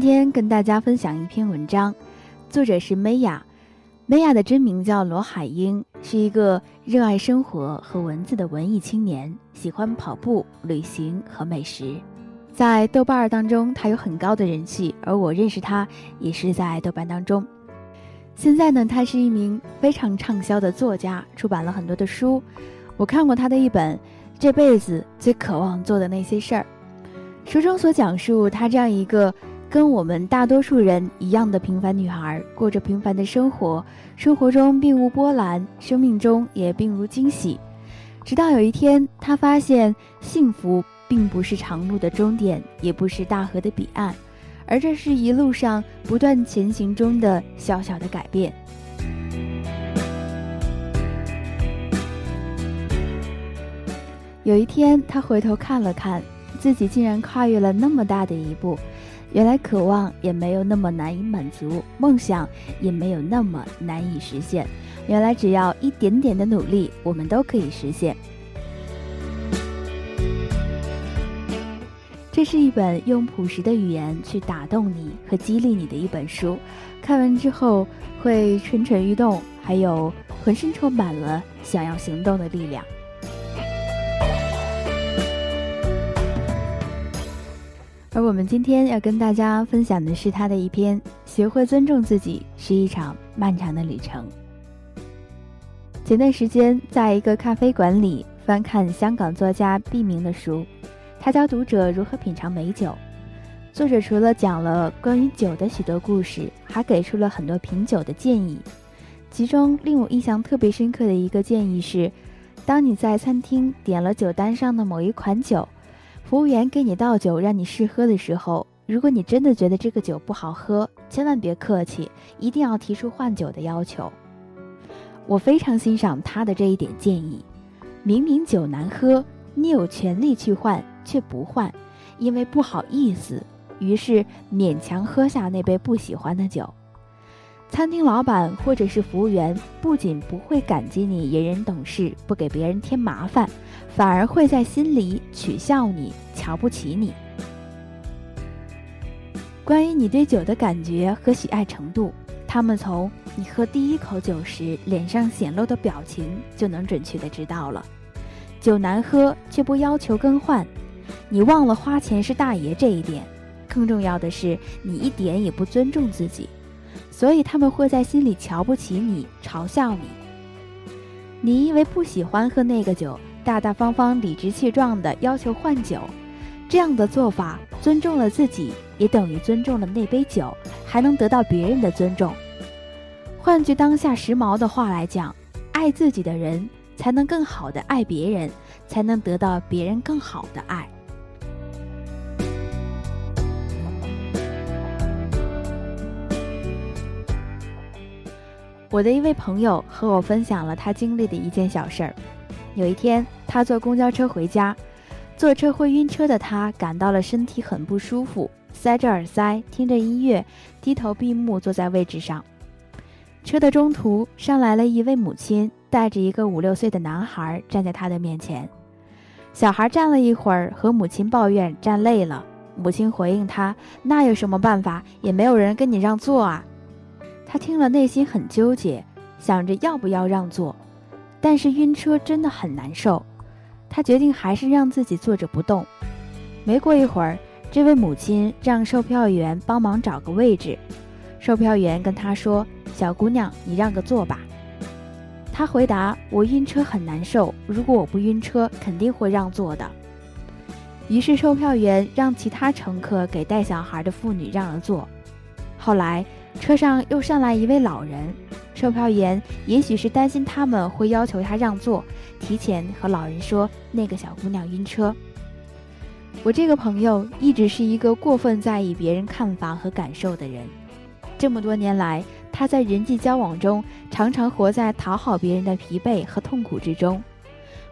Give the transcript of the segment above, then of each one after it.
今天跟大家分享一篇文章，作者是梅雅。梅雅的真名叫罗海英，是一个热爱生活和文字的文艺青年，喜欢跑步、旅行和美食。在豆瓣儿当中，他有很高的人气，而我认识他也是在豆瓣当中。现在呢，他是一名非常畅销的作家，出版了很多的书。我看过他的一本《这辈子最渴望做的那些事儿》，书中所讲述他这样一个。跟我们大多数人一样的平凡女孩，过着平凡的生活，生活中并无波澜，生命中也并无惊喜。直到有一天，她发现幸福并不是长路的终点，也不是大河的彼岸，而这是一路上不断前行中的小小的改变。有一天，她回头看了看，自己竟然跨越了那么大的一步。原来渴望也没有那么难以满足，梦想也没有那么难以实现。原来只要一点点的努力，我们都可以实现。这是一本用朴实的语言去打动你和激励你的一本书，看完之后会蠢蠢欲动，还有浑身充满了想要行动的力量。而我们今天要跟大家分享的是他的一篇《学会尊重自己是一场漫长的旅程》。前段时间，在一个咖啡馆里翻看香港作家毕明的书，他教读者如何品尝美酒。作者除了讲了关于酒的许多故事，还给出了很多品酒的建议。其中令我印象特别深刻的一个建议是：当你在餐厅点了酒单上的某一款酒。服务员给你倒酒让你试喝的时候，如果你真的觉得这个酒不好喝，千万别客气，一定要提出换酒的要求。我非常欣赏他的这一点建议。明明酒难喝，你有权利去换，却不换，因为不好意思，于是勉强喝下那杯不喜欢的酒。餐厅老板或者是服务员不仅不会感激你隐忍懂事，不给别人添麻烦，反而会在心里取笑你、瞧不起你。关于你对酒的感觉和喜爱程度，他们从你喝第一口酒时脸上显露的表情就能准确的知道了。酒难喝却不要求更换，你忘了花钱是大爷这一点。更重要的是，你一点也不尊重自己。所以他们会在心里瞧不起你，嘲笑你。你因为不喜欢喝那个酒，大大方方、理直气壮地要求换酒，这样的做法尊重了自己，也等于尊重了那杯酒，还能得到别人的尊重。换句当下时髦的话来讲，爱自己的人才能更好的爱别人，才能得到别人更好的爱。我的一位朋友和我分享了他经历的一件小事儿。有一天，他坐公交车回家，坐车会晕车的他感到了身体很不舒服，塞着耳塞听着音乐，低头闭目坐在位置上。车的中途上来了一位母亲，带着一个五六岁的男孩站在他的面前。小孩站了一会儿，和母亲抱怨站累了。母亲回应他：“那有什么办法？也没有人跟你让座啊。”他听了，内心很纠结，想着要不要让座，但是晕车真的很难受。他决定还是让自己坐着不动。没过一会儿，这位母亲让售票员帮忙找个位置。售票员跟他说：“小姑娘，你让个座吧。”他回答：“我晕车很难受，如果我不晕车，肯定会让座的。”于是售票员让其他乘客给带小孩的妇女让了座。后来。车上又上来一位老人，售票员也许是担心他们会要求他让座，提前和老人说那个小姑娘晕车。我这个朋友一直是一个过分在意别人看法和感受的人，这么多年来，他在人际交往中常常活在讨好别人的疲惫和痛苦之中。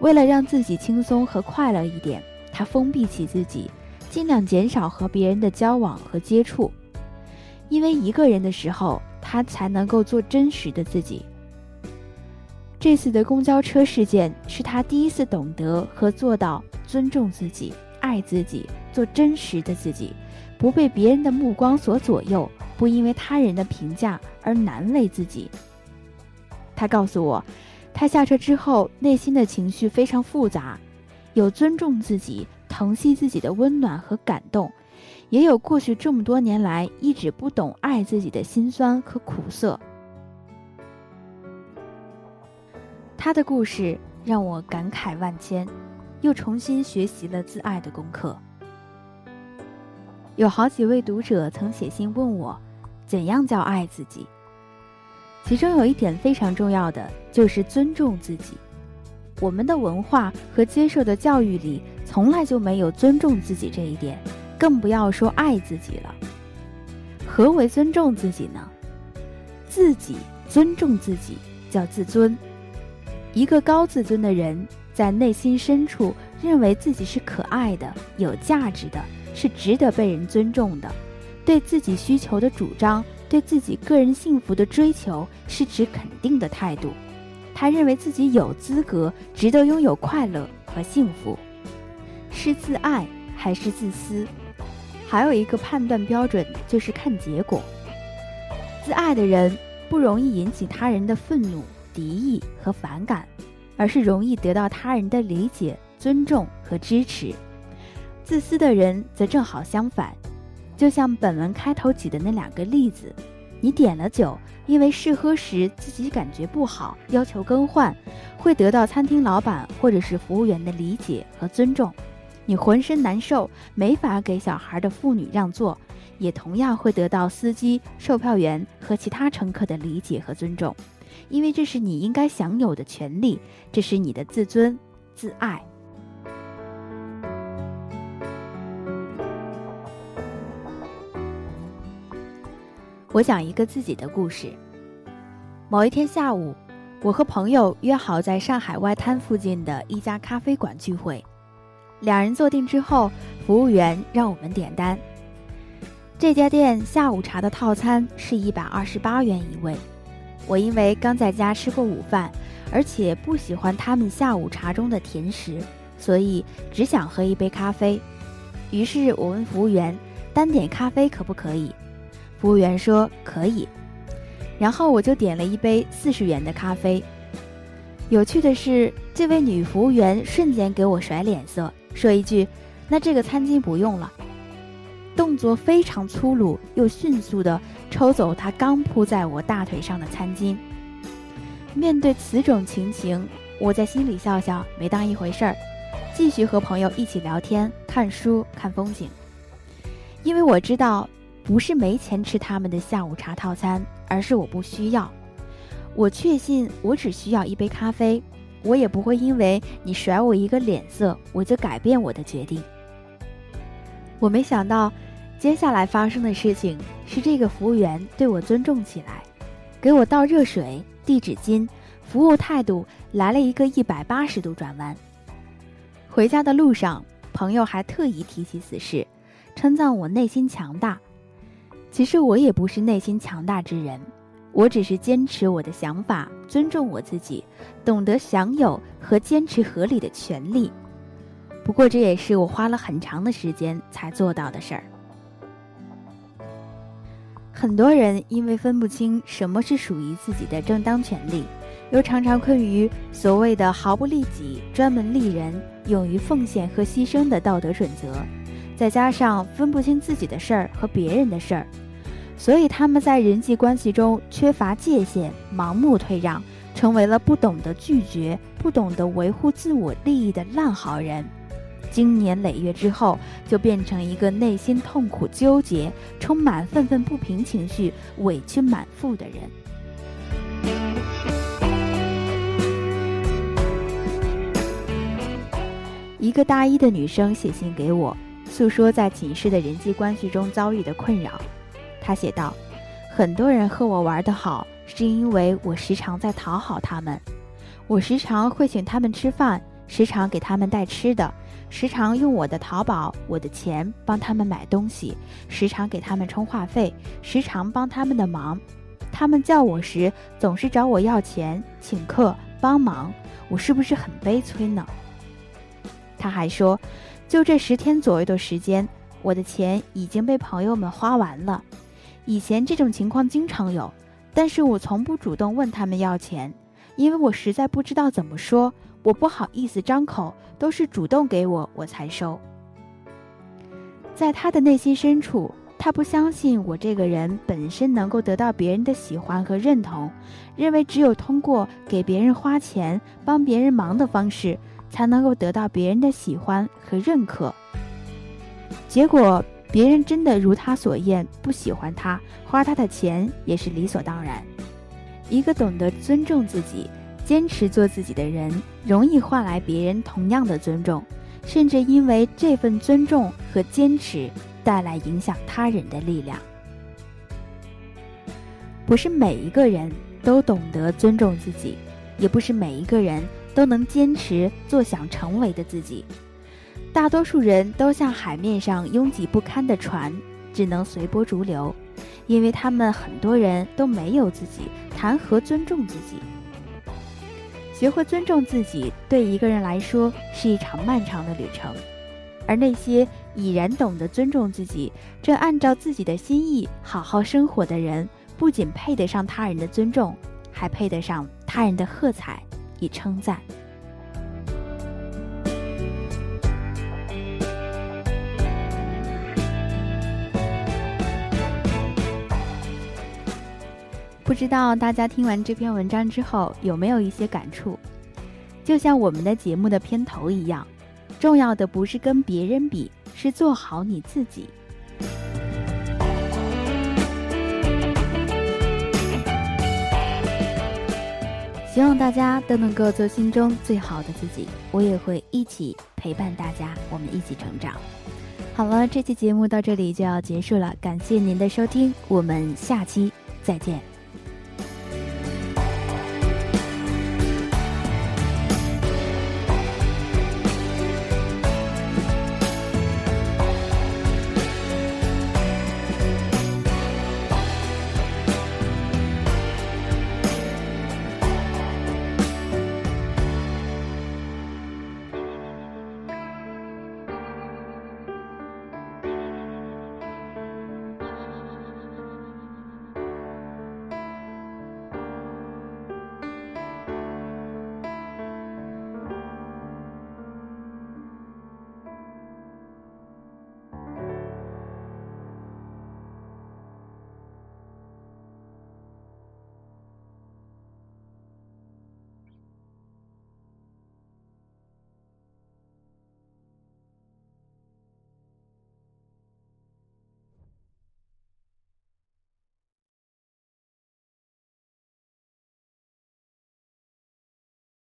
为了让自己轻松和快乐一点，他封闭起自己，尽量减少和别人的交往和接触。因为一个人的时候，他才能够做真实的自己。这次的公交车事件是他第一次懂得和做到尊重自己、爱自己、做真实的自己，不被别人的目光所左右，不因为他人的评价而难为自己。他告诉我。他下车之后，内心的情绪非常复杂，有尊重自己、疼惜自己的温暖和感动，也有过去这么多年来一直不懂爱自己的辛酸和苦涩。他的故事让我感慨万千，又重新学习了自爱的功课。有好几位读者曾写信问我，怎样叫爱自己？其中有一点非常重要的，就是尊重自己。我们的文化和接受的教育里，从来就没有尊重自己这一点，更不要说爱自己了。何为尊重自己呢？自己尊重自己叫自尊。一个高自尊的人，在内心深处认为自己是可爱的、有价值的，是值得被人尊重的，对自己需求的主张。对自己个人幸福的追求是持肯定的态度，他认为自己有资格、值得拥有快乐和幸福，是自爱还是自私？还有一个判断标准就是看结果。自爱的人不容易引起他人的愤怒、敌意和反感，而是容易得到他人的理解、尊重和支持。自私的人则正好相反。就像本文开头举的那两个例子，你点了酒，因为试喝时自己感觉不好，要求更换，会得到餐厅老板或者是服务员的理解和尊重；你浑身难受，没法给小孩的妇女让座，也同样会得到司机、售票员和其他乘客的理解和尊重，因为这是你应该享有的权利，这是你的自尊、自爱。我讲一个自己的故事。某一天下午，我和朋友约好在上海外滩附近的一家咖啡馆聚会。两人坐定之后，服务员让我们点单。这家店下午茶的套餐是一百二十八元一位。我因为刚在家吃过午饭，而且不喜欢他们下午茶中的甜食，所以只想喝一杯咖啡。于是我问服务员：“单点咖啡可不可以？”服务员说可以，然后我就点了一杯四十元的咖啡。有趣的是，这位女服务员瞬间给我甩脸色，说一句：“那这个餐巾不用了。”动作非常粗鲁，又迅速地抽走他刚铺在我大腿上的餐巾。面对此种情形，我在心里笑笑，没当一回事儿，继续和朋友一起聊天、看书、看风景，因为我知道。不是没钱吃他们的下午茶套餐，而是我不需要。我确信我只需要一杯咖啡，我也不会因为你甩我一个脸色，我就改变我的决定。我没想到，接下来发生的事情是这个服务员对我尊重起来，给我倒热水、递纸巾，服务态度来了一个一百八十度转弯。回家的路上，朋友还特意提起此事，称赞我内心强大。其实我也不是内心强大之人，我只是坚持我的想法，尊重我自己，懂得享有和坚持合理的权利。不过这也是我花了很长的时间才做到的事儿。很多人因为分不清什么是属于自己的正当权利，又常常困于所谓的毫不利己、专门利人、勇于奉献和牺牲的道德准则，再加上分不清自己的事儿和别人的事儿。所以他们在人际关系中缺乏界限，盲目退让，成为了不懂得拒绝、不懂得维护自我利益的烂好人。经年累月之后，就变成一个内心痛苦纠结、充满愤愤不平情绪、委屈满腹的人。一个大一的女生写信给我，诉说在寝室的人际关系中遭遇的困扰。他写道：“很多人和我玩得好，是因为我时常在讨好他们。我时常会请他们吃饭，时常给他们带吃的，时常用我的淘宝、我的钱帮他们买东西，时常给他们充话费，时常帮他们的忙。他们叫我时，总是找我要钱、请客、帮忙。我是不是很悲催呢？”他还说，就这十天左右的时间，我的钱已经被朋友们花完了。以前这种情况经常有，但是我从不主动问他们要钱，因为我实在不知道怎么说，我不好意思张口，都是主动给我，我才收。在他的内心深处，他不相信我这个人本身能够得到别人的喜欢和认同，认为只有通过给别人花钱、帮别人忙的方式。才能够得到别人的喜欢和认可。结果，别人真的如他所愿，不喜欢他，花他的钱也是理所当然。一个懂得尊重自己、坚持做自己的人，容易换来别人同样的尊重，甚至因为这份尊重和坚持，带来影响他人的力量。不是每一个人都懂得尊重自己，也不是每一个人。都能坚持做想成为的自己，大多数人都像海面上拥挤不堪的船，只能随波逐流，因为他们很多人都没有自己，谈何尊重自己？学会尊重自己，对一个人来说是一场漫长的旅程，而那些已然懂得尊重自己，正按照自己的心意好好生活的人，不仅配得上他人的尊重，还配得上他人的喝彩。以称赞。不知道大家听完这篇文章之后有没有一些感触？就像我们的节目的片头一样，重要的不是跟别人比，是做好你自己。希望大家都能够做心中最好的自己，我也会一起陪伴大家，我们一起成长。好了，这期节目到这里就要结束了，感谢您的收听，我们下期再见。